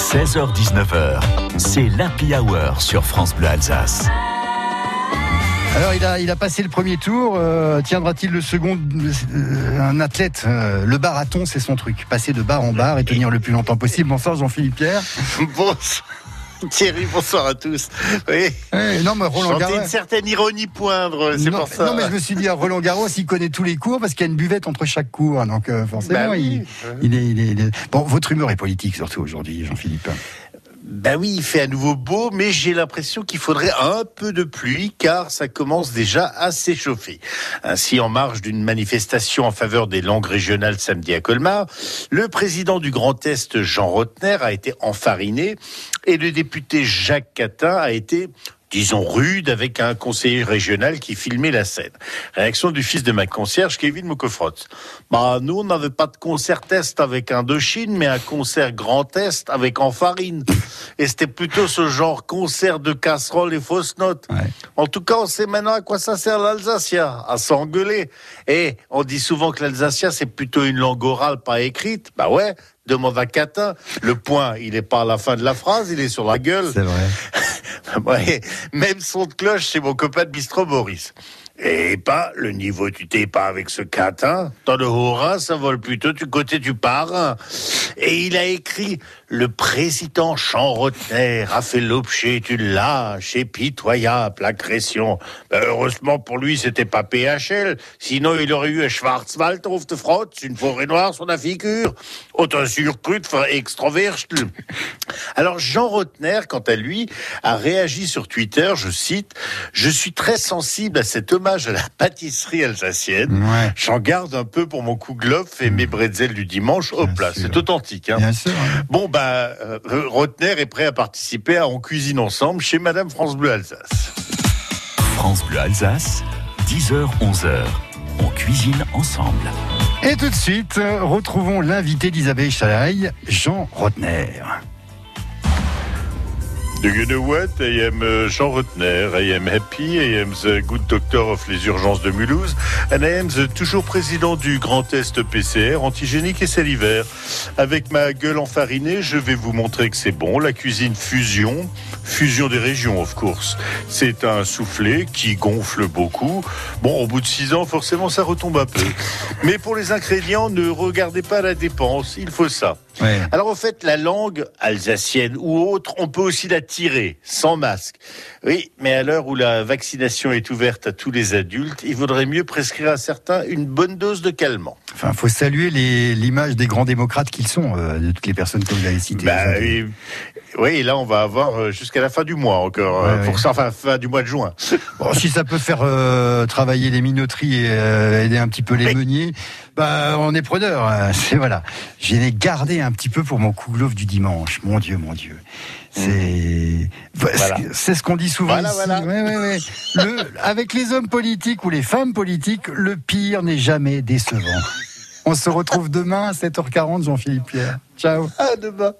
16h-19h, c'est l'Happy Hour sur France Bleu Alsace. Alors il a, il a passé le premier tour, euh, tiendra-t-il le second euh, Un athlète, euh, le barathon c'est son truc, passer de bar en bar et tenir le plus longtemps possible. Bonsoir Jean-Philippe Pierre. Bonsoir. Thierry, bonsoir à tous. Oui. Eh, non mais Roland Garros. une certaine ironie poindre, c'est pour ça. non, mais je me suis dit, Roland Garros, il connaît tous les cours parce qu'il y a une buvette entre chaque cours. Donc, euh, forcément, Bah oui. il, il est, il est- il est- Bon, votre humeur est politique, surtout aujourd'hui, Jean-Philippe. Ben oui, il fait à nouveau beau, mais j'ai l'impression qu'il faudrait un peu de pluie, car ça commence déjà à s'échauffer. Ainsi, en marge d'une manifestation en faveur des langues régionales samedi à Colmar, le président du Grand Est, Jean Rotner, a été enfariné, et le député Jacques Catin a été disons rude avec un conseiller régional qui filmait la scène. Réaction du fils de ma concierge, Kevin Mokofrot. Bah, nous, on n'avait pas de concert test avec Indochine, mais un concert grand test avec Enfarine. Et c'était plutôt ce genre concert de casseroles et fausses notes. Ouais. En tout cas, on sait maintenant à quoi ça sert l'Alsacien, à s'engueuler. Et on dit souvent que l'Alsacien, c'est plutôt une langue orale, pas écrite. Bah ouais, demande à Catin. Le point, il est pas à la fin de la phrase, il est sur la gueule. C'est vrai. Même son de cloche, c'est mon copain de bistrot Maurice. Et pas le niveau tu t'es pas avec ce catin. Dans le haut ça vole plutôt du côté du parrain. Et il a écrit Le président Jean Rotner a fait l'objet d'une lâche et pitoyable agression. Ben, heureusement pour lui, c'était pas PHL. Sinon, il aurait eu un Schwarzwald auf de Frotz, une forêt noire sur la figure. Autant surcru de extrovertl. Alors Jean Rotner, quant à lui, a réagi sur Twitter, je cite, Je suis très sensible à cet hommage à la pâtisserie alsacienne. Ouais. J'en garde un peu pour mon kouglof et mes bretzels du dimanche. Hop là, c'est authentique. Hein. Bien sûr. hein. Bon, bah, euh, Rotner est prêt à participer à On cuisine ensemble chez Madame France Bleu Alsace. France Bleu Alsace, 10h-11h, on cuisine ensemble. Et tout de suite, retrouvons l'invité d'Isabelle Chalaï, Jean Rotner. Do you know what? I am uh, Jean Rotner. I am happy. I am the good doctor of les urgences de Mulhouse. And I am the toujours président du Grand Est PCR, antigénique et salivaire. Avec ma gueule enfarinée, je vais vous montrer que c'est bon. La cuisine fusion. Fusion des régions, of course. C'est un soufflé qui gonfle beaucoup. Bon, au bout de six ans, forcément, ça retombe un peu. Mais pour les ingrédients, ne regardez pas la dépense. Il faut ça. Ouais. Alors en fait, la langue alsacienne ou autre, on peut aussi la tirer sans masque. Oui, mais à l'heure où la vaccination est ouverte à tous les adultes, il vaudrait mieux prescrire à certains une bonne dose de calmant. Enfin, faut saluer l'image des grands démocrates qu'ils sont, euh, de toutes les personnes que vous avez citées. Bah, oui, et là on va avoir euh, jusqu'à la fin du mois encore, euh, Ouais, pour ouais. ça, enfin fin du mois de juin. Bon, si ça peut faire euh, travailler les minoteries et euh, aider un petit peu les meuniers, bah on est preneur. hein. C'est voilà. J'ai gardé un petit peu pour mon kouglof du dimanche. Mon Dieu, mon Dieu. C'est Voilà. c'est ce qu'on dit souvent Voilà, ici. voilà. Ouais, ouais, ouais. Le- avec les hommes politiques ou les femmes politiques, le pire n'est jamais décevant. On se retrouve demain à 7h40, Jean-Philippe Pierre. Ciao. À demain.